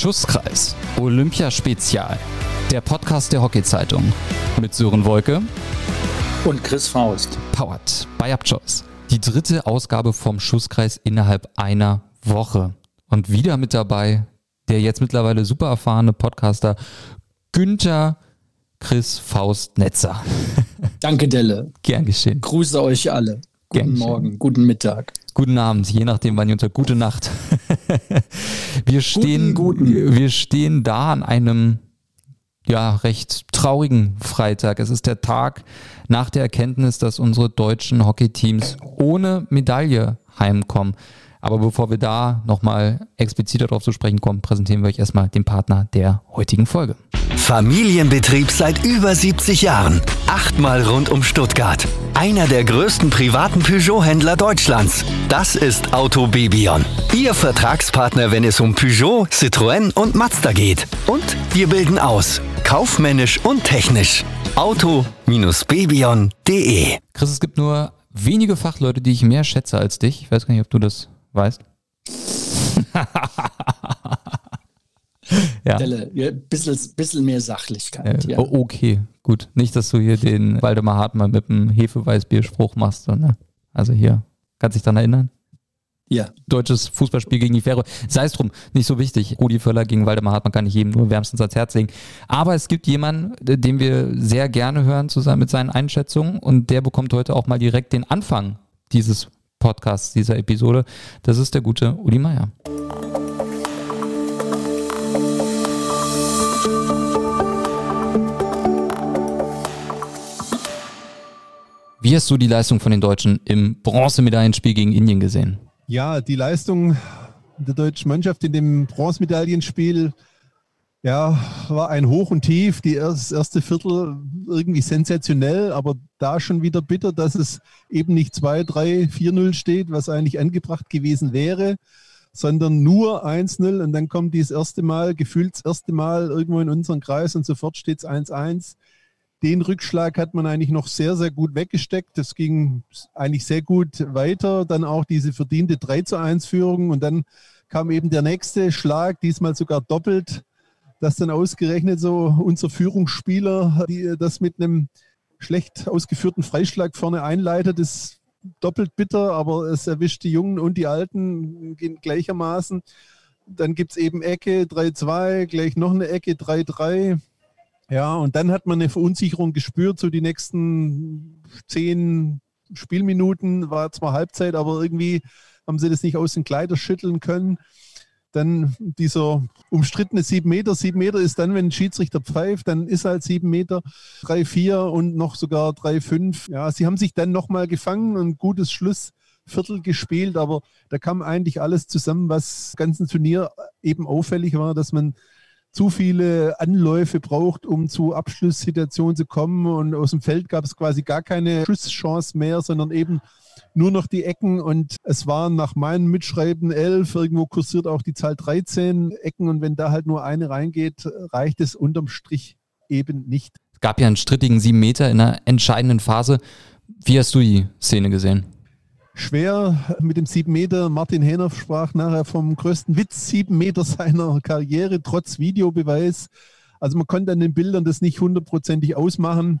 Schusskreis Olympiaspezial. Der Podcast der Hockey-Zeitung. Mit Sören Wolke und Chris Faust. Powered by Upchoice. Die dritte Ausgabe vom Schusskreis innerhalb einer Woche. Und wieder mit dabei der jetzt mittlerweile super erfahrene Podcaster Günther Chris Faust Netzer. Danke, Delle. Gern geschehen. Grüße euch alle. Guten Morgen, guten Mittag. Guten Abend, je nachdem, wann ihr unter gute Nacht. wir stehen, guten, guten. wir stehen da an einem ja, recht traurigen Freitag. Es ist der Tag nach der Erkenntnis, dass unsere deutschen Hockeyteams ohne Medaille heimkommen. Aber bevor wir da nochmal expliziter darauf zu sprechen kommen, präsentieren wir euch erstmal den Partner der heutigen Folge. Familienbetrieb seit über 70 Jahren. Achtmal rund um Stuttgart. Einer der größten privaten Peugeot-Händler Deutschlands. Das ist Auto Bebion. Ihr Vertragspartner, wenn es um Peugeot, Citroën und Mazda geht. Und wir bilden aus. Kaufmännisch und technisch. Auto-bebion.de Chris, es gibt nur wenige Fachleute, die ich mehr schätze als dich. Ich weiß gar nicht, ob du das weißt. ja. Stelle, ja, bisschen, bisschen mehr Sachlichkeit. Äh, ja. Okay, gut. Nicht, dass du hier den Waldemar Hartmann mit dem Hefeweißbierspruch machst. Ne? Also hier, kannst dich daran erinnern? Ja. Deutsches Fußballspiel gegen die Ferro. Sei es drum, nicht so wichtig. Rudi Völler gegen Waldemar Hartmann kann ich jedem nur wärmstens ans Herz legen. Aber es gibt jemanden, den wir sehr gerne hören zusammen mit seinen Einschätzungen und der bekommt heute auch mal direkt den Anfang dieses Podcasts, dieser Episode. Das ist der gute Uli Meier. Wie hast du die Leistung von den Deutschen im Bronzemedaillenspiel gegen Indien gesehen? Ja, die Leistung der deutschen Mannschaft in dem Bronzemedaillenspiel ja, war ein Hoch und Tief. Die erste, erste Viertel irgendwie sensationell, aber da schon wieder bitter, dass es eben nicht 2, 3, 4-0 steht, was eigentlich angebracht gewesen wäre, sondern nur 1-0 und dann kommt dieses erste Mal, gefühlt das erste Mal irgendwo in unserem Kreis und sofort steht es 1-1 den Rückschlag hat man eigentlich noch sehr, sehr gut weggesteckt. Das ging eigentlich sehr gut weiter. Dann auch diese verdiente 3 zu 1 Führung und dann kam eben der nächste Schlag, diesmal sogar doppelt, dass dann ausgerechnet so unser Führungsspieler die, das mit einem schlecht ausgeführten Freischlag vorne einleitet, ist doppelt bitter, aber es erwischt die Jungen und die Alten gleichermaßen. Dann gibt es eben Ecke 3-2, gleich noch eine Ecke 3-3. Ja, und dann hat man eine Verunsicherung gespürt, so die nächsten zehn Spielminuten war zwar Halbzeit, aber irgendwie haben sie das nicht aus den Kleidern schütteln können. Dann dieser umstrittene sieben Meter. Sieben Meter ist dann, wenn ein Schiedsrichter pfeift, dann ist halt sieben Meter, drei, vier und noch sogar drei, fünf. Ja, sie haben sich dann nochmal gefangen, ein gutes Schlussviertel gespielt, aber da kam eigentlich alles zusammen, was ganzen Turnier eben auffällig war, dass man zu viele Anläufe braucht, um zu Abschlusssituationen zu kommen. Und aus dem Feld gab es quasi gar keine Schusschance mehr, sondern eben nur noch die Ecken. Und es waren nach meinem Mitschreiben elf, irgendwo kursiert auch die Zahl 13 Ecken. Und wenn da halt nur eine reingeht, reicht es unterm Strich eben nicht. Es gab ja einen strittigen sieben Meter in einer entscheidenden Phase. Wie hast du die Szene gesehen? Schwer mit dem 7 Meter. Martin Hähner sprach nachher vom größten Witz 7 Meter seiner Karriere, trotz Videobeweis. Also man konnte an den Bildern das nicht hundertprozentig ausmachen.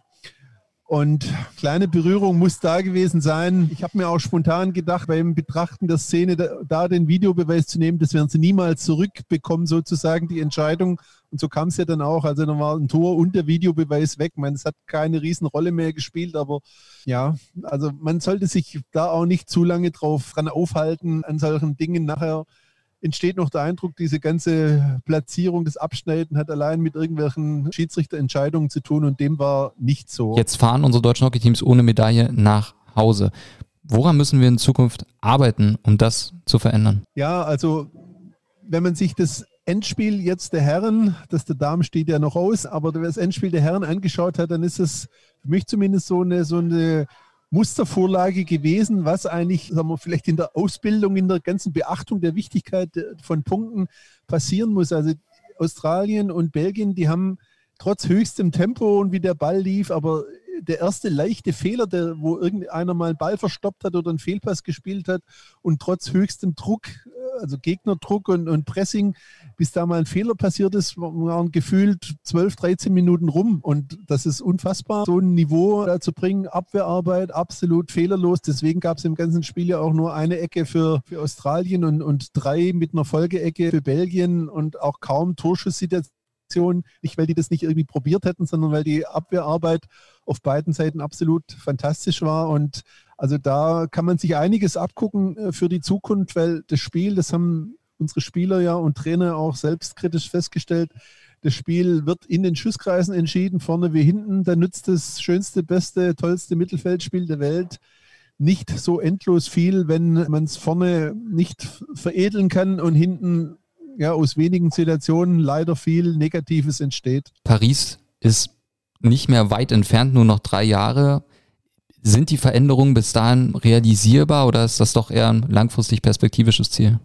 Und kleine Berührung muss da gewesen sein. Ich habe mir auch spontan gedacht, beim Betrachten der Szene da, den Videobeweis zu nehmen, das werden sie niemals zurückbekommen, sozusagen die Entscheidung. Und so kam es ja dann auch. Also dann war ein Tor und der Videobeweis weg. Ich meine, es hat keine Riesenrolle mehr gespielt, aber ja, also man sollte sich da auch nicht zu lange drauf dran aufhalten an solchen Dingen. Nachher entsteht noch der Eindruck, diese ganze Platzierung, das Abschneiden hat allein mit irgendwelchen Schiedsrichterentscheidungen zu tun und dem war nicht so. Jetzt fahren unsere deutschen Hockeyteams ohne Medaille nach Hause. Woran müssen wir in Zukunft arbeiten, um das zu verändern? Ja, also wenn man sich das Endspiel jetzt der Herren, das der Damen steht ja noch aus, aber das Endspiel der Herren angeschaut hat, dann ist es für mich zumindest so eine, so eine Mustervorlage gewesen, was eigentlich, sagen wir, vielleicht in der Ausbildung, in der ganzen Beachtung der Wichtigkeit von Punkten passieren muss. Also Australien und Belgien, die haben trotz höchstem Tempo und wie der Ball lief, aber der erste leichte Fehler, der, wo irgendeiner mal einen Ball verstoppt hat oder einen Fehlpass gespielt hat und trotz höchstem Druck also Gegnerdruck und, und Pressing, bis da mal ein Fehler passiert ist, waren gefühlt 12, 13 Minuten rum. Und das ist unfassbar, so ein Niveau da zu bringen. Abwehrarbeit absolut fehlerlos. Deswegen gab es im ganzen Spiel ja auch nur eine Ecke für, für Australien und, und drei mit einer Folgeecke für Belgien und auch kaum Torschusssituationen. Nicht, weil die das nicht irgendwie probiert hätten, sondern weil die Abwehrarbeit auf beiden Seiten absolut fantastisch war. Und also da kann man sich einiges abgucken äh, für die Zukunft, weil das Spiel, das haben unsere Spieler ja und Trainer auch selbstkritisch festgestellt, das Spiel wird in den Schusskreisen entschieden, vorne wie hinten. Da nützt das schönste, beste, tollste Mittelfeldspiel der Welt nicht so endlos viel, wenn man es vorne nicht veredeln kann und hinten ja aus wenigen Situationen leider viel Negatives entsteht. Paris ist nicht mehr weit entfernt, nur noch drei Jahre. Sind die Veränderungen bis dahin realisierbar oder ist das doch eher ein langfristig perspektivisches Ziel?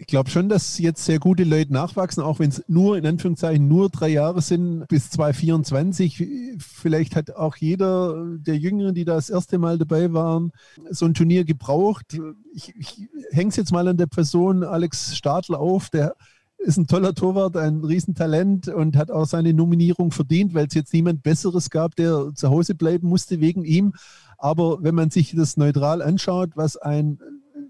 ich glaube schon, dass jetzt sehr gute Leute nachwachsen, auch wenn es nur in Anführungszeichen nur drei Jahre sind bis 2024. Vielleicht hat auch jeder der Jüngeren, die da das erste Mal dabei waren, so ein Turnier gebraucht. Ich, ich hänge es jetzt mal an der Person Alex Stadler auf, der ist ein toller Torwart, ein Riesentalent und hat auch seine Nominierung verdient, weil es jetzt niemand Besseres gab, der zu Hause bleiben musste wegen ihm. Aber wenn man sich das neutral anschaut, was ein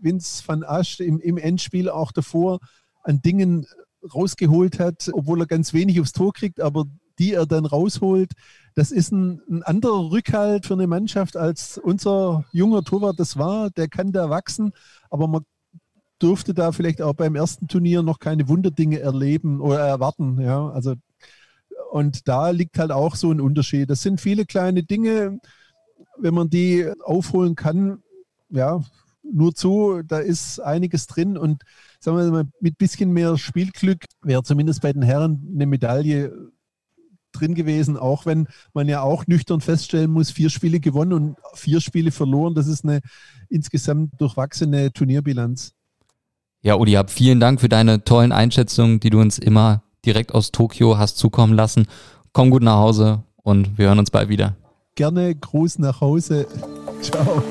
Vince van Asch im, im Endspiel auch davor an Dingen rausgeholt hat, obwohl er ganz wenig aufs Tor kriegt, aber die er dann rausholt, das ist ein, ein, anderer Rückhalt für eine Mannschaft, als unser junger Torwart das war. Der kann da wachsen, aber man durfte da vielleicht auch beim ersten Turnier noch keine Wunderdinge erleben oder erwarten. Ja, also und da liegt halt auch so ein Unterschied. Das sind viele kleine Dinge, wenn man die aufholen kann, ja, nur zu, da ist einiges drin und sagen wir mal, mit bisschen mehr Spielglück wäre zumindest bei den Herren eine Medaille drin gewesen, auch wenn man ja auch nüchtern feststellen muss, vier Spiele gewonnen und vier Spiele verloren. Das ist eine insgesamt durchwachsene Turnierbilanz. Ja, Uli, hab vielen Dank für deine tollen Einschätzungen, die du uns immer direkt aus Tokio hast zukommen lassen. Komm gut nach Hause und wir hören uns bald wieder. Gerne Gruß nach Hause. Ciao.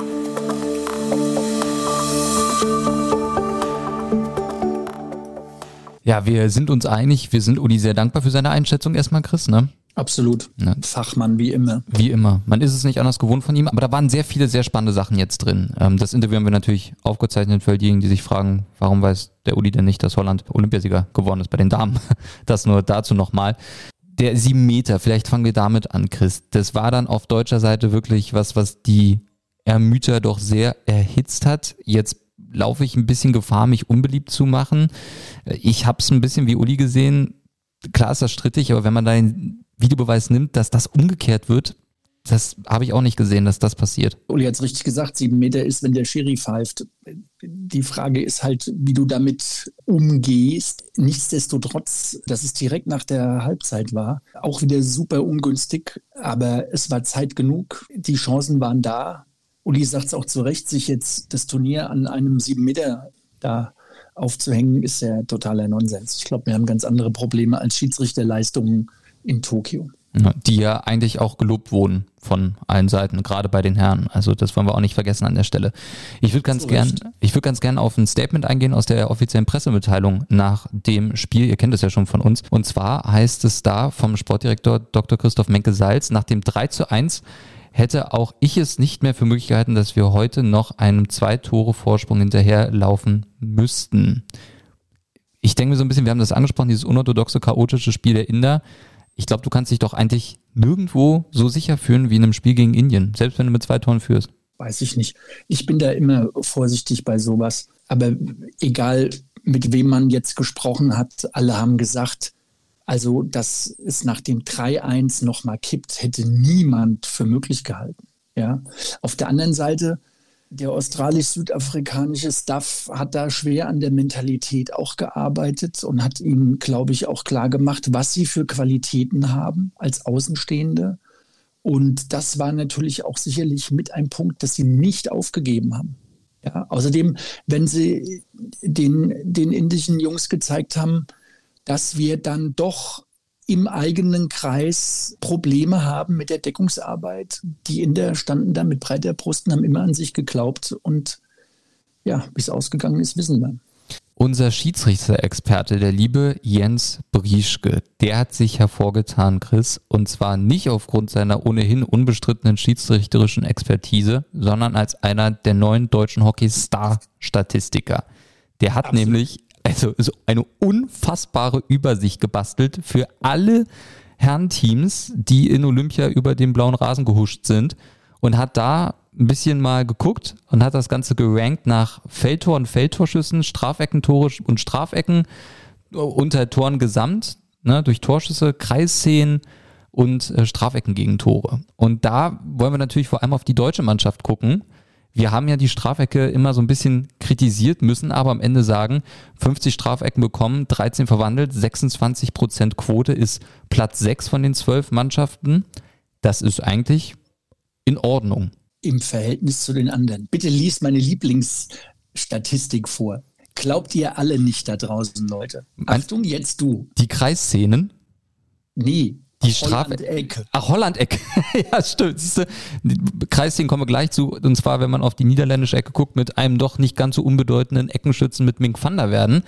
Ja, wir sind uns einig. Wir sind Uli sehr dankbar für seine Einschätzung erstmal, Chris, ne? Absolut. Ja. Fachmann wie immer. Wie immer. Man ist es nicht anders gewohnt von ihm, aber da waren sehr viele sehr spannende Sachen jetzt drin. Ähm, das Interview haben wir natürlich aufgezeichnet für diejenigen, die sich fragen, warum weiß der Uli denn nicht, dass Holland Olympiasieger geworden ist bei den Damen. Das nur dazu nochmal. Der sieben Meter, vielleicht fangen wir damit an, Chris. Das war dann auf deutscher Seite wirklich was, was die Ermüter doch sehr erhitzt hat. Jetzt laufe ich ein bisschen Gefahr, mich unbeliebt zu machen. Ich habe es ein bisschen wie Uli gesehen. Klar ist das strittig, aber wenn man da den Videobeweis nimmt, dass das umgekehrt wird, das habe ich auch nicht gesehen, dass das passiert. Uli hat es richtig gesagt, sieben Meter ist, wenn der Schiri pfeift. Die Frage ist halt, wie du damit umgehst. Nichtsdestotrotz, dass es direkt nach der Halbzeit war, auch wieder super ungünstig, aber es war Zeit genug. Die Chancen waren da. Uli sagt es auch zu Recht, sich jetzt das Turnier an einem sieben Meter da aufzuhängen, ist ja totaler Nonsens. Ich glaube, wir haben ganz andere Probleme als Schiedsrichterleistungen in Tokio. Die ja eigentlich auch gelobt wurden von allen Seiten, gerade bei den Herren. Also das wollen wir auch nicht vergessen an der Stelle. Ich würde ganz gern, ich würde ganz gern auf ein Statement eingehen aus der offiziellen Pressemitteilung nach dem Spiel. Ihr kennt es ja schon von uns. Und zwar heißt es da vom Sportdirektor Dr. Christoph Menke-Salz nach dem 3 zu 1 hätte auch ich es nicht mehr für möglich gehalten, dass wir heute noch einem zwei Tore Vorsprung hinterherlaufen müssten. Ich denke mir so ein bisschen, wir haben das angesprochen, dieses unorthodoxe, chaotische Spiel der Inder. Ich glaube, du kannst dich doch eigentlich nirgendwo so sicher fühlen wie in einem Spiel gegen Indien, selbst wenn du mit zwei Toren führst. Weiß ich nicht. Ich bin da immer vorsichtig bei sowas. Aber egal, mit wem man jetzt gesprochen hat, alle haben gesagt, also, dass es nach dem 3-1 nochmal kippt, hätte niemand für möglich gehalten. Ja. Auf der anderen Seite, der australisch-südafrikanische Staff hat da schwer an der Mentalität auch gearbeitet und hat ihnen, glaube ich, auch klar gemacht, was sie für Qualitäten haben als Außenstehende. Und das war natürlich auch sicherlich mit ein Punkt, dass sie nicht aufgegeben haben. Ja, außerdem, wenn sie den, den indischen Jungs gezeigt haben, dass wir dann doch im eigenen Kreis Probleme haben mit der Deckungsarbeit. Die Inder standen da mit breiter Brust und haben immer an sich geglaubt. Und ja, wie es ausgegangen ist, wissen wir. Unser Schiedsrichter-Experte, der liebe Jens Brieschke, der hat sich hervorgetan, Chris, und zwar nicht aufgrund seiner ohnehin unbestrittenen schiedsrichterischen Expertise, sondern als einer der neuen deutschen Hockey-Star-Statistiker. Der hat Absolut. nämlich also so eine unfassbare Übersicht gebastelt für alle Herrenteams, die in Olympia über den blauen Rasen gehuscht sind und hat da ein bisschen mal geguckt und hat das Ganze gerankt nach Feldtor und Feldtorschüssen, Strafeckentore und Strafecken unter Toren gesamt, ne, durch Torschüsse, Kreisszenen und äh, Strafecken gegen Tore. Und da wollen wir natürlich vor allem auf die deutsche Mannschaft gucken. Wir haben ja die Strafecke immer so ein bisschen kritisiert, müssen aber am Ende sagen, 50 Strafecken bekommen, 13 verwandelt, 26 Prozent Quote ist Platz 6 von den 12 Mannschaften. Das ist eigentlich in Ordnung im Verhältnis zu den anderen. Bitte liest meine Lieblingsstatistik vor. Glaubt ihr alle nicht da draußen, Leute? Achtung, jetzt du. Die Kreisszenen? Nee. Die Strafe. Holland-Ecke. Ach, Holland-Ecke. ja, stimmt. Siehst du, Kreisszenen kommen wir gleich zu. Und zwar, wenn man auf die niederländische Ecke guckt, mit einem doch nicht ganz so unbedeutenden Eckenschützen mit Mink van der Werden.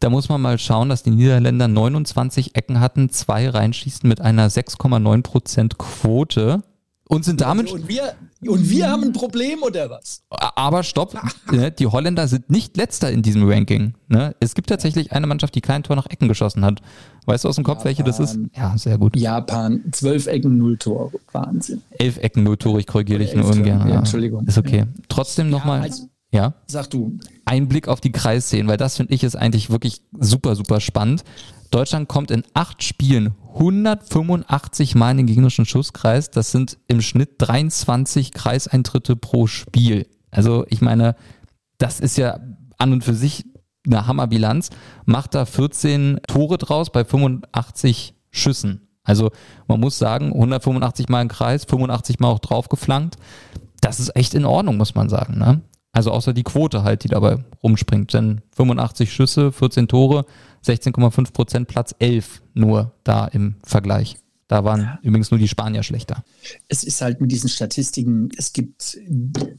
Da muss man mal schauen, dass die Niederländer 29 Ecken hatten, zwei reinschießen mit einer 6,9% Quote. Und sind damit. Und wir, und wir haben ein Problem oder was? Aber stopp, ne, die Holländer sind nicht letzter in diesem Ranking. Ne? Es gibt tatsächlich eine Mannschaft, die kein Tor nach Ecken geschossen hat. Weißt du aus dem Kopf, Japan, welche das ist? Ja, sehr gut. Japan, zwölf Ecken, null Tor. Wahnsinn. Elf Ecken, null Tore, ich korrigiere dich nur ungern. Ja, Entschuldigung. Ist okay. Trotzdem nochmal. Ja, also, ja. Sag du. Ein Blick auf die Kreisszenen, weil das finde ich ist eigentlich wirklich super, super spannend. Deutschland kommt in acht Spielen 185 Mal in den gegnerischen Schusskreis. Das sind im Schnitt 23 Kreiseintritte pro Spiel. Also ich meine, das ist ja an und für sich eine Hammerbilanz. Macht da 14 Tore draus bei 85 Schüssen. Also man muss sagen, 185 Mal im Kreis, 85 Mal auch draufgeflankt. Das ist echt in Ordnung, muss man sagen. Ne? Also außer die Quote halt, die dabei rumspringt. Denn 85 Schüsse, 14 Tore, 16,5 Prozent, Platz 11 nur da im Vergleich. Da waren ja. übrigens nur die Spanier schlechter. Es ist halt mit diesen Statistiken, es gibt,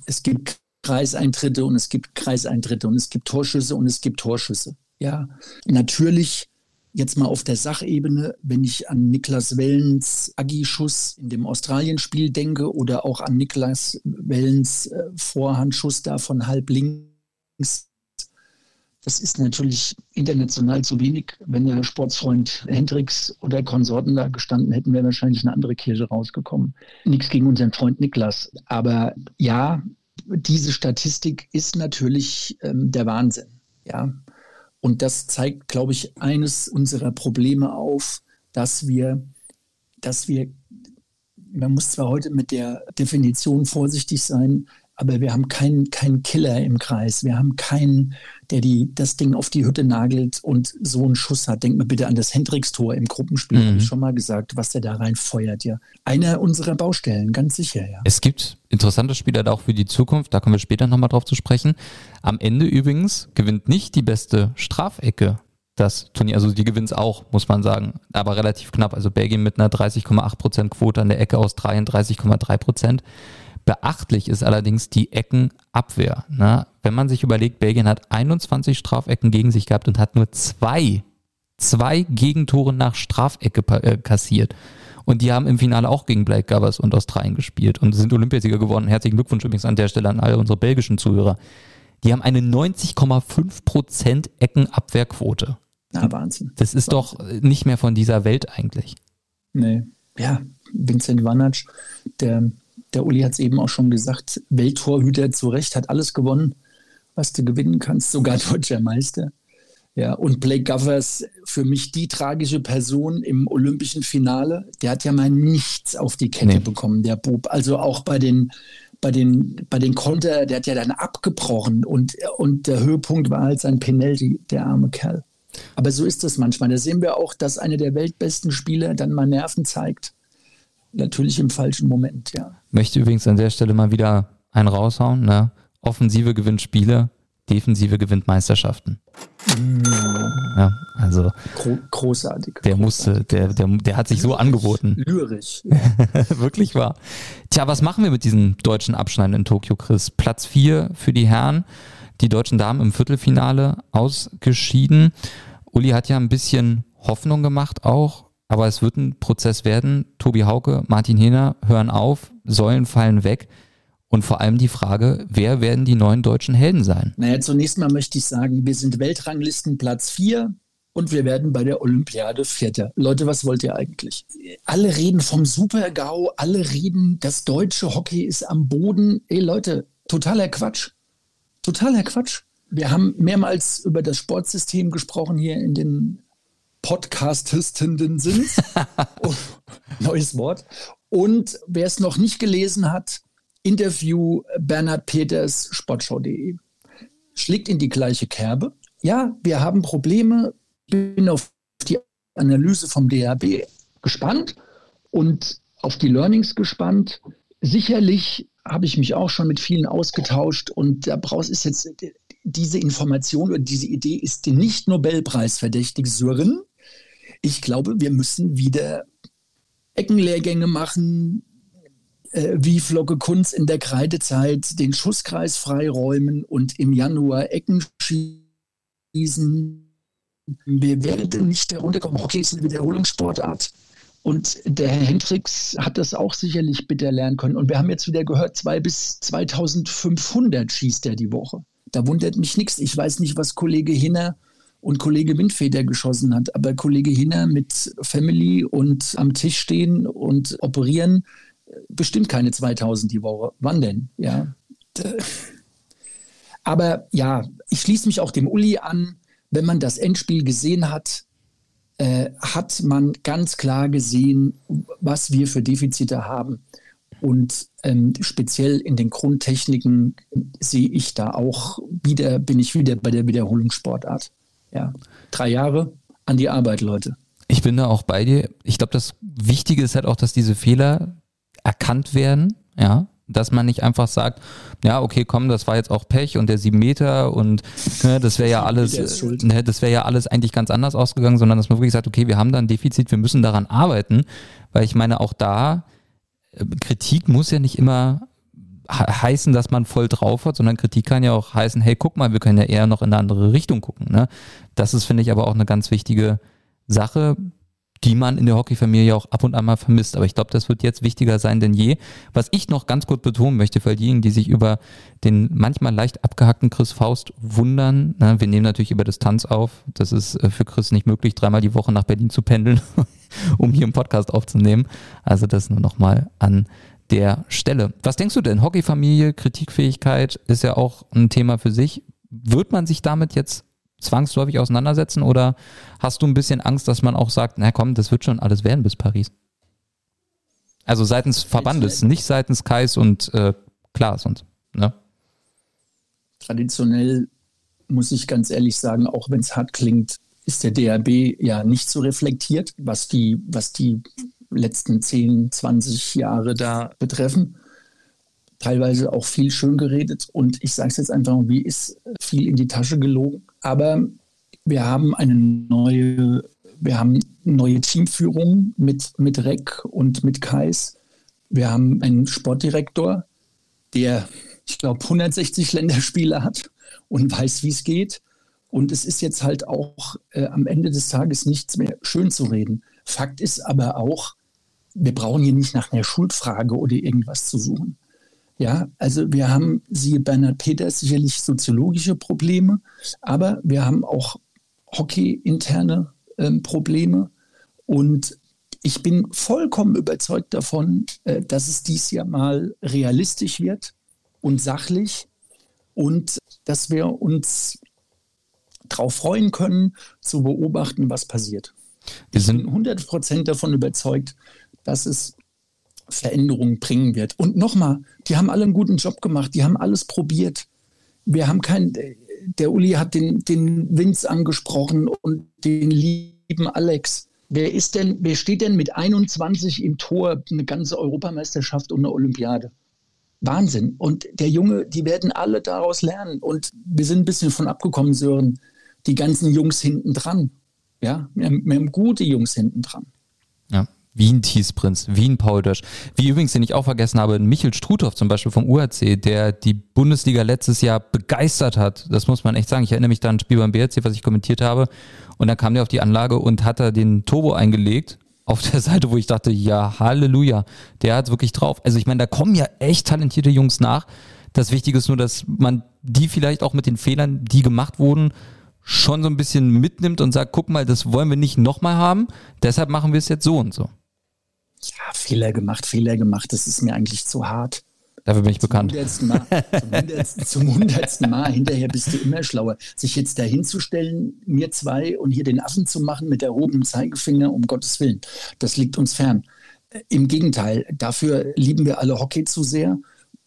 es gibt Kreiseintritte und es gibt Kreiseintritte und es gibt Torschüsse und es gibt Torschüsse. Ja, natürlich jetzt mal auf der Sachebene, wenn ich an Niklas Wellens Agi-Schuss in dem Australien-Spiel denke oder auch an Niklas Wellens äh, Vorhandschuss da von halb links das ist natürlich international zu wenig. Wenn der Sportsfreund Hendricks oder Konsorten da gestanden hätten, wäre wahrscheinlich eine andere Kirche rausgekommen. Nichts gegen unseren Freund Niklas. Aber ja, diese Statistik ist natürlich ähm, der Wahnsinn. Ja. Und das zeigt, glaube ich, eines unserer Probleme auf, dass wir, dass wir, man muss zwar heute mit der Definition vorsichtig sein, aber wir haben keinen, keinen Killer im Kreis. Wir haben keinen, der die, das Ding auf die Hütte nagelt und so einen Schuss hat. Denkt mal bitte an das Hendricks-Tor im Gruppenspiel, mhm. habe ich schon mal gesagt, was der da reinfeuert, ja. Einer unserer Baustellen, ganz sicher, ja. Es gibt interessante Spieler da auch für die Zukunft, da kommen wir später nochmal drauf zu sprechen. Am Ende übrigens gewinnt nicht die beste Strafecke das Turnier. Also die gewinnt es auch, muss man sagen, aber relativ knapp. Also Belgien mit einer 30,8% Quote an der Ecke aus 33,3%. Beachtlich ist allerdings die Eckenabwehr. Ne? Wenn man sich überlegt, Belgien hat 21 Strafecken gegen sich gehabt und hat nur zwei, zwei Gegentore nach Strafecke äh, kassiert. Und die haben im Finale auch gegen Blake Govers und Australien gespielt und sind Olympiasieger geworden. Herzlichen Glückwunsch übrigens an der Stelle an alle unsere belgischen Zuhörer. Die haben eine 90,5% Eckenabwehrquote. Na, Wahnsinn. Das ist Wahnsinn. doch nicht mehr von dieser Welt eigentlich. Nee. Ja, Vincent Wanatsch, der der Uli hat es eben auch schon gesagt, Welttorhüter zu Recht, hat alles gewonnen, was du gewinnen kannst, sogar deutscher Meister. Ja, und Blake Govers, für mich die tragische Person im olympischen Finale, der hat ja mal nichts auf die Kette nee. bekommen, der Bub. Also auch bei den, bei den, bei den Konter, der hat ja dann abgebrochen und, und der Höhepunkt war halt sein Penalty, der arme Kerl. Aber so ist es manchmal. Da sehen wir auch, dass einer der weltbesten Spieler dann mal Nerven zeigt natürlich im falschen Moment, ja. Möchte übrigens an der Stelle mal wieder einen raushauen. Ne? Offensive gewinnt Spiele, Defensive gewinnt Meisterschaften. Mm. Ja, also Gro großartig. Der musste, der, der, der hat sich lyrisch, so angeboten. Lyrisch. Wirklich wahr. Tja, was machen wir mit diesem deutschen Abschneiden in Tokio, Chris? Platz 4 für die Herren die deutschen Damen im Viertelfinale ausgeschieden. Uli hat ja ein bisschen Hoffnung gemacht auch, aber es wird ein Prozess werden. Tobi Hauke, Martin Hehner hören auf, Säulen fallen weg. Und vor allem die Frage, wer werden die neuen deutschen Helden sein? Naja, zunächst mal möchte ich sagen, wir sind Weltranglisten Platz 4 und wir werden bei der Olympiade Vierter. Leute, was wollt ihr eigentlich? Alle reden vom Super-GAU, alle reden, das deutsche Hockey ist am Boden. Ey Leute, totaler Quatsch. Totaler Quatsch. Wir haben mehrmals über das Sportsystem gesprochen hier in den Podcastistenden sind. neues Wort. Und wer es noch nicht gelesen hat, Interview Bernhard Peters, sportschau.de. Schlägt in die gleiche Kerbe. Ja, wir haben Probleme. Ich bin auf die Analyse vom DHB gespannt und auf die Learnings gespannt. Sicherlich habe ich mich auch schon mit vielen ausgetauscht und da brauchst ist jetzt diese Information oder diese Idee ist nicht Nobelpreis verdächtig, Sören. Ich glaube, wir müssen wieder Eckenlehrgänge machen, äh, wie Flocke Kunz in der Kreidezeit den Schusskreis freiräumen und im Januar Ecken schießen. Wir werden nicht herunterkommen. Hockey ist eine Wiederholungssportart. Und der Herr Hendricks hat das auch sicherlich bitter lernen können. Und wir haben jetzt wieder gehört, zwei bis 2500 schießt er die Woche. Da wundert mich nichts. Ich weiß nicht, was Kollege Hinner und Kollege Windfeder geschossen hat. Aber Kollege Hinner mit Family und am Tisch stehen und operieren, bestimmt keine 2000 die Woche. Wann denn? Ja. Aber ja, ich schließe mich auch dem Uli an. Wenn man das Endspiel gesehen hat, äh, hat man ganz klar gesehen, was wir für Defizite haben. Und ähm, speziell in den Grundtechniken sehe ich da auch wieder, bin ich wieder bei der Wiederholungssportart. Ja, drei Jahre an die Arbeit, Leute. Ich bin da auch bei dir. Ich glaube, das Wichtige ist halt auch, dass diese Fehler erkannt werden, ja, dass man nicht einfach sagt, ja, okay, komm, das war jetzt auch Pech und der sieben Meter und ne, das wäre ja alles, ne, das wäre ja alles eigentlich ganz anders ausgegangen, sondern dass man wirklich sagt, okay, wir haben da ein Defizit, wir müssen daran arbeiten, weil ich meine, auch da, äh, Kritik muss ja nicht immer heißen, dass man voll drauf hat, sondern Kritik kann ja auch heißen, hey, guck mal, wir können ja eher noch in eine andere Richtung gucken. Ne? Das ist, finde ich, aber auch eine ganz wichtige Sache, die man in der Hockeyfamilie auch ab und an mal vermisst. Aber ich glaube, das wird jetzt wichtiger sein denn je. Was ich noch ganz kurz betonen möchte, für diejenigen, die sich über den manchmal leicht abgehackten Chris Faust wundern, na, wir nehmen natürlich über Distanz auf. Das ist äh, für Chris nicht möglich, dreimal die Woche nach Berlin zu pendeln, um hier einen Podcast aufzunehmen. Also das nur nochmal an der Stelle. Was denkst du denn? Hockeyfamilie, Kritikfähigkeit ist ja auch ein Thema für sich. Wird man sich damit jetzt zwangsläufig auseinandersetzen oder hast du ein bisschen Angst, dass man auch sagt, na komm, das wird schon alles werden bis Paris? Also seitens Verbandes, nicht seitens Kais und äh, Klaas und, ne? Traditionell muss ich ganz ehrlich sagen, auch wenn es hart klingt, ist der DRB ja nicht so reflektiert, was die, was die letzten 10, 20 Jahre da betreffen teilweise auch viel schön geredet und ich sage es jetzt einfach, wie ist viel in die Tasche gelogen. Aber wir haben eine neue, wir haben neue Teamführung mit, mit Reck und mit Kais. Wir haben einen Sportdirektor, der, ich glaube, 160 Länderspiele hat und weiß, wie es geht. Und es ist jetzt halt auch äh, am Ende des Tages nichts mehr schön zu reden. Fakt ist aber auch, wir brauchen hier nicht nach einer Schuldfrage oder irgendwas zu suchen. Ja, also wir haben, siehe Bernhard Peters, sicherlich soziologische Probleme, aber wir haben auch Hockey-interne ähm, Probleme. Und ich bin vollkommen überzeugt davon, äh, dass es dies Jahr mal realistisch wird und sachlich und dass wir uns darauf freuen können, zu beobachten, was passiert. Wir sind 100 Prozent davon überzeugt, dass es Veränderungen bringen wird. Und nochmal, die haben alle einen guten Job gemacht, die haben alles probiert. Wir haben kein, der Uli hat den, den Vince angesprochen und den lieben Alex. Wer ist denn, wer steht denn mit 21 im Tor eine ganze Europameisterschaft und eine Olympiade? Wahnsinn. Und der Junge, die werden alle daraus lernen. Und wir sind ein bisschen von abgekommen, Sören. Die ganzen Jungs hinten dran. Ja, wir haben, wir haben gute Jungs hinten dran. Wie ein Thies-Prinz, wie ein Paul Dösch. Wie übrigens, den ich auch vergessen habe, Michel Struthoff zum Beispiel vom UHC, der die Bundesliga letztes Jahr begeistert hat. Das muss man echt sagen. Ich erinnere mich da an ein Spiel beim BRC, was ich kommentiert habe. Und dann kam der auf die Anlage und hat da den Turbo eingelegt auf der Seite, wo ich dachte, ja, Halleluja, der hat wirklich drauf. Also ich meine, da kommen ja echt talentierte Jungs nach. Das Wichtige ist nur, dass man die vielleicht auch mit den Fehlern, die gemacht wurden, schon so ein bisschen mitnimmt und sagt, guck mal, das wollen wir nicht nochmal haben, deshalb machen wir es jetzt so und so. Ja, Fehler gemacht, Fehler gemacht, das ist mir eigentlich zu hart. Dafür bin ich zum bekannt. Hundertsten Mal, zum, hundertsten, zum hundertsten Mal, hinterher bist du immer schlauer. Sich jetzt dahinzustellen, mir zwei und hier den Affen zu machen mit erhobenem Zeigefinger, um Gottes Willen, das liegt uns fern. Im Gegenteil, dafür lieben wir alle Hockey zu sehr.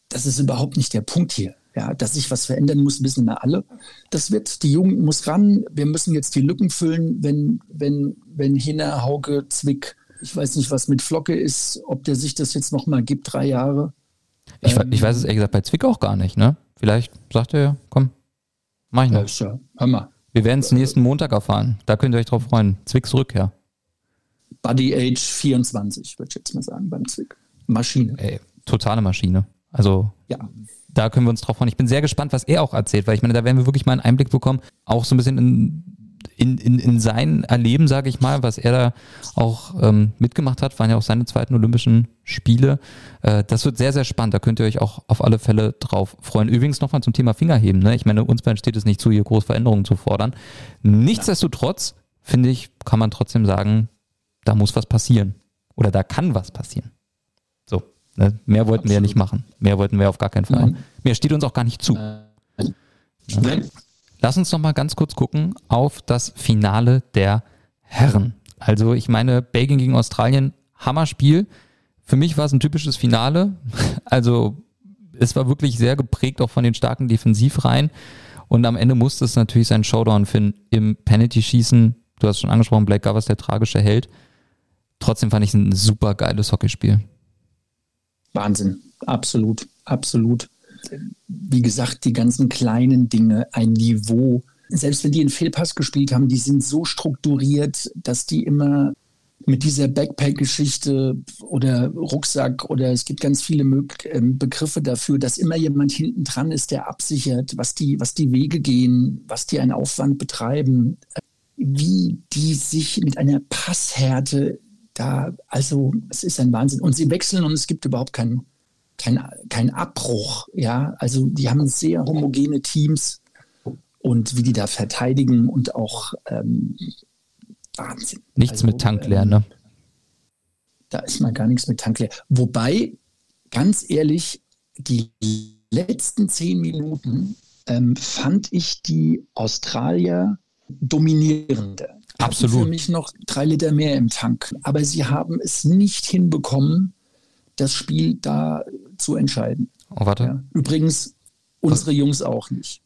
Das ist überhaupt nicht der Punkt hier. Ja, dass sich was verändern muss, wissen wir alle. Das wird, die Jugend muss ran. Wir müssen jetzt die Lücken füllen, wenn, wenn, wenn Hinner, Hauke, Zwick, ich weiß nicht, was mit Flocke ist, ob der sich das jetzt nochmal gibt, drei Jahre. Ich, ähm, ich weiß es ehrlich gesagt bei Zwick auch gar nicht, ne? Vielleicht sagt er ja, komm, mach ich noch. Ja, hör mal. Wir werden es nächsten Montag erfahren. Da könnt ihr euch drauf freuen. Zwicks Rückkehr. Buddy Age 24, würde ich jetzt mal sagen, beim Zwick. Maschine. Ey, totale Maschine. Also ja. da können wir uns drauf freuen. Ich bin sehr gespannt, was er auch erzählt, weil ich meine, da werden wir wirklich mal einen Einblick bekommen, auch so ein bisschen in in, in, in sein Erleben, sage ich mal, was er da auch ähm, mitgemacht hat, waren ja auch seine zweiten Olympischen Spiele. Äh, das wird sehr, sehr spannend. Da könnt ihr euch auch auf alle Fälle drauf freuen. Übrigens nochmal zum Thema Fingerheben. Ne? Ich meine, uns beiden steht es nicht zu, hier große Veränderungen zu fordern. Nichtsdestotrotz, finde ich, kann man trotzdem sagen, da muss was passieren. Oder da kann was passieren. So. Ne? Mehr wollten Absolut. wir ja nicht machen. Mehr wollten wir auf gar keinen Fall machen. Mehr steht uns auch gar nicht zu. Nein. Ja. Lass uns noch mal ganz kurz gucken auf das Finale der Herren. Also ich meine, Belgien gegen Australien, Hammerspiel. Für mich war es ein typisches Finale. Also es war wirklich sehr geprägt auch von den starken Defensivreihen. Und am Ende musste es natürlich sein Showdown finden im Penalty-Schießen. Du hast schon angesprochen, Blake Govers, der tragische Held. Trotzdem fand ich es ein super geiles Hockeyspiel. Wahnsinn. Absolut, absolut wie gesagt, die ganzen kleinen Dinge, ein Niveau. Selbst wenn die einen Fehlpass gespielt haben, die sind so strukturiert, dass die immer mit dieser Backpack-Geschichte oder Rucksack oder es gibt ganz viele ähm, Begriffe dafür, dass immer jemand hinten dran ist, der absichert, was die, was die Wege gehen, was die einen Aufwand betreiben, wie die sich mit einer Passhärte da, also es ist ein Wahnsinn. Und sie wechseln und es gibt überhaupt keinen kein, kein Abbruch. Ja, also die haben sehr homogene Teams und wie die da verteidigen und auch ähm, Wahnsinn. Nichts also, mit ähm, ne? Da ist mal gar nichts mit Tankleer. Wobei, ganz ehrlich, die letzten zehn Minuten ähm, fand ich die Australier dominierender. Absolut. Für mich noch drei Liter mehr im Tank. Aber sie haben es nicht hinbekommen, das Spiel da zu entscheiden. Oh, warte. Ja. Übrigens, unsere Was? Jungs auch nicht.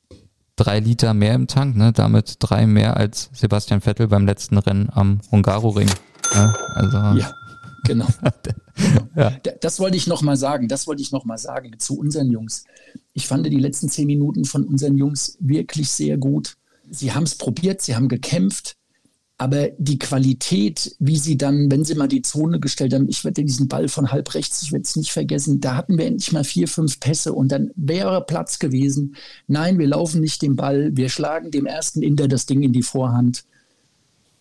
Drei Liter mehr im Tank, ne? damit drei mehr als Sebastian Vettel beim letzten Rennen am Hungaroring. Ja, also. ja genau. ja. Das wollte ich nochmal sagen. Das wollte ich nochmal sagen zu unseren Jungs. Ich fand die letzten zehn Minuten von unseren Jungs wirklich sehr gut. Sie haben es probiert, sie haben gekämpft, aber die Qualität, wie sie dann, wenn sie mal die Zone gestellt haben, ich werde diesen Ball von halb rechts, ich werde es nicht vergessen, da hatten wir endlich mal vier, fünf Pässe und dann wäre Platz gewesen. Nein, wir laufen nicht den Ball, wir schlagen dem ersten Inder das Ding in die Vorhand.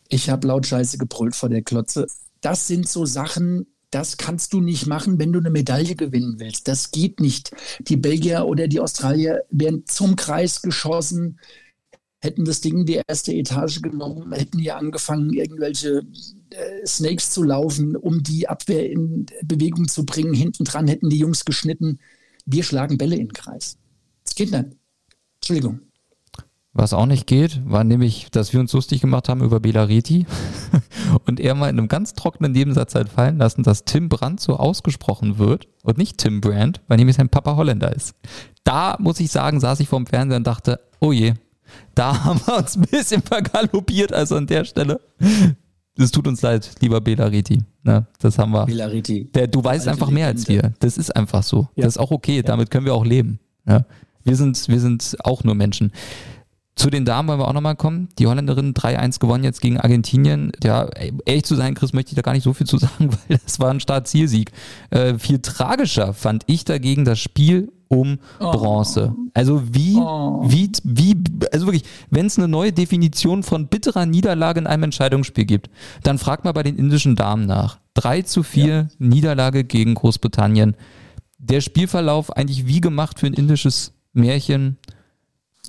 Ich habe laut Scheiße gebrüllt vor der Klotze. Das sind so Sachen, das kannst du nicht machen, wenn du eine Medaille gewinnen willst. Das geht nicht. Die Belgier oder die Australier werden zum Kreis geschossen hätten das Ding die erste Etage genommen, hätten hier angefangen, irgendwelche äh, Snakes zu laufen, um die Abwehr in Bewegung zu bringen. Hinten dran hätten die Jungs geschnitten. Wir schlagen Bälle in den Kreis. Das geht nicht. Entschuldigung. Was auch nicht geht, war nämlich, dass wir uns lustig gemacht haben über Belareti und er mal in einem ganz trockenen Nebensatz halt fallen lassen, dass Tim Brandt so ausgesprochen wird und nicht Tim Brandt, weil nämlich sein Papa Holländer ist. Da muss ich sagen, saß ich vorm Fernseher und dachte, oh je, da haben wir uns ein bisschen vergaloppiert, also an der Stelle. Es tut uns leid, lieber Belariti. Ne, das haben wir. Belariti. Der, du weißt einfach mehr als wir. Das ist einfach so. Ja. Das ist auch okay. Ja. Damit können wir auch leben. Ja. Wir, sind, wir sind auch nur Menschen. Zu den Damen wollen wir auch nochmal kommen. Die Holländerin 3-1 gewonnen jetzt gegen Argentinien. Ja, ehrlich zu sein, Chris, möchte ich da gar nicht so viel zu sagen, weil das war ein Start-Zielsieg. Äh, viel tragischer fand ich dagegen das Spiel um oh. Bronze. Also wie, oh. wie, wie, also wirklich, wenn es eine neue Definition von bitterer Niederlage in einem Entscheidungsspiel gibt, dann fragt mal bei den indischen Damen nach. 3 zu 4 ja. Niederlage gegen Großbritannien. Der Spielverlauf eigentlich wie gemacht für ein indisches Märchen.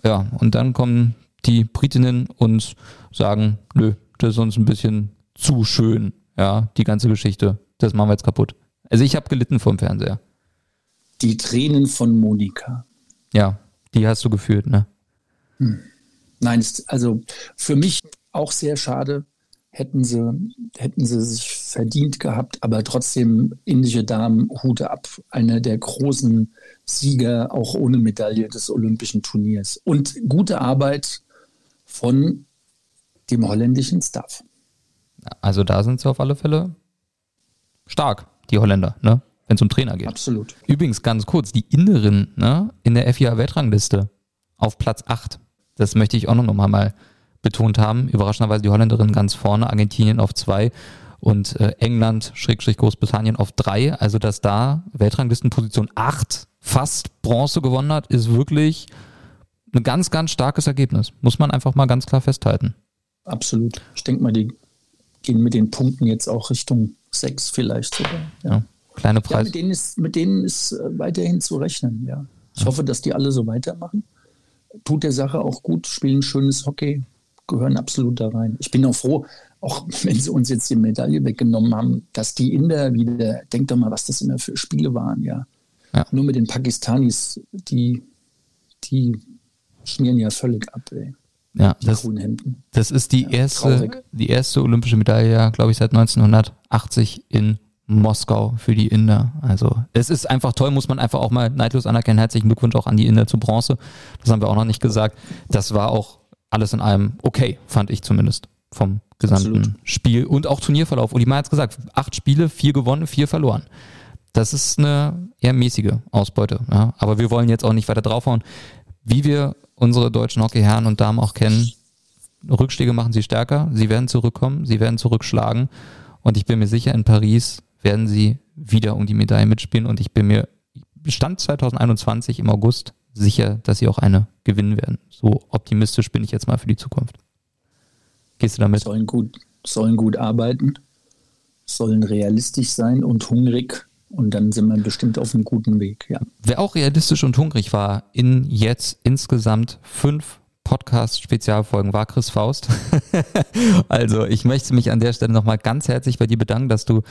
Ja, und dann kommen die Britinnen und sagen, nö, das ist uns ein bisschen zu schön. Ja, die ganze Geschichte. Das machen wir jetzt kaputt. Also ich habe gelitten vom Fernseher. Die Tränen von Monika. Ja, die hast du gefühlt, ne? Hm. Nein, also für mich auch sehr schade. Hätten sie, hätten sie sich verdient gehabt, aber trotzdem indische Damen, Hute ab. Einer der großen Sieger, auch ohne Medaille des Olympischen Turniers. Und gute Arbeit von dem holländischen Staff. Also da sind sie auf alle Fälle stark, die Holländer, ne? Wenn es um Trainer geht. Absolut. Übrigens ganz kurz, die Inneren ne, in der FIA-Weltrangliste auf Platz 8. Das möchte ich auch noch mal betont haben. Überraschenderweise die Holländerin ganz vorne, Argentinien auf 2 und äh, England, Schrägstrich Großbritannien auf 3. Also, dass da Weltranglistenposition 8 fast Bronze gewonnen hat, ist wirklich ein ganz, ganz starkes Ergebnis. Muss man einfach mal ganz klar festhalten. Absolut. Ich denke mal, die gehen mit den Punkten jetzt auch Richtung 6 vielleicht sogar. Ja. ja. Kleine Preis. Ja, mit, denen ist, mit denen ist äh, weiterhin zu rechnen, ja. Ich ja. hoffe, dass die alle so weitermachen. Tut der Sache auch gut, spielen schönes Hockey, gehören absolut da rein. Ich bin auch froh, auch wenn sie uns jetzt die Medaille weggenommen haben, dass die Inder wieder, denkt doch mal, was das immer für Spiele waren, ja. ja. Nur mit den Pakistanis, die, die schmieren ja völlig ab, ey. Ja, das, das ist die ja, erste, die erste olympische Medaille, glaube ich, seit 1980 in Moskau für die Inder. Also es ist einfach toll, muss man einfach auch mal neidlos anerkennen. Herzlichen Glückwunsch auch an die Inder zu Bronze. Das haben wir auch noch nicht gesagt. Das war auch alles in allem okay, fand ich zumindest vom gesamten Absolut. Spiel und auch Turnierverlauf. Uli hat es gesagt, acht Spiele, vier gewonnen, vier verloren. Das ist eine eher mäßige Ausbeute. Ja. Aber wir wollen jetzt auch nicht weiter draufhauen. Wie wir unsere deutschen Hockeyherren und Damen auch kennen, Rückschläge machen sie stärker. Sie werden zurückkommen, sie werden zurückschlagen. Und ich bin mir sicher, in Paris werden sie wieder um die Medaille mitspielen und ich bin mir Stand 2021 im August sicher, dass sie auch eine gewinnen werden. So optimistisch bin ich jetzt mal für die Zukunft. Gehst du damit? Sollen gut, sollen gut arbeiten, sollen realistisch sein und hungrig und dann sind wir bestimmt auf einem guten Weg. Ja. Wer auch realistisch und hungrig war in jetzt insgesamt fünf Podcast-Spezialfolgen war Chris Faust. also ich möchte mich an der Stelle nochmal ganz herzlich bei dir bedanken, dass du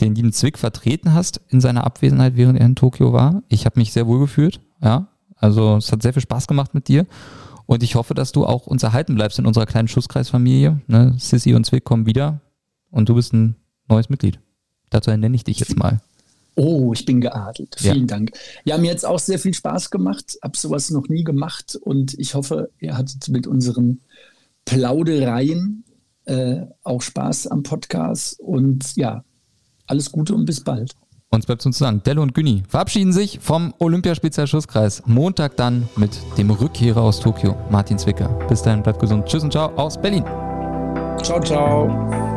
den lieben Zwick vertreten hast in seiner Abwesenheit, während er in Tokio war. Ich habe mich sehr wohl gefühlt. Ja, also es hat sehr viel Spaß gemacht mit dir. Und ich hoffe, dass du auch uns erhalten bleibst in unserer kleinen Schusskreisfamilie. Ne? Sissy und Zwick kommen wieder und du bist ein neues Mitglied. Dazu nenne ich dich jetzt mal. Oh, ich bin geadelt. Vielen ja. Dank. Ja, mir hat es auch sehr viel Spaß gemacht. Hab sowas noch nie gemacht und ich hoffe, ihr hattet mit unseren Plaudereien äh, auch Spaß am Podcast und ja, alles Gute und bis bald. Uns bleibt uns zu sagen, Dello und Günni verabschieden sich vom Olympiaspezialschusskreis. Montag dann mit dem Rückkehrer aus Tokio, Martin Zwicker. Bis dahin, bleibt gesund. Tschüss und ciao aus Berlin. Ciao, ciao.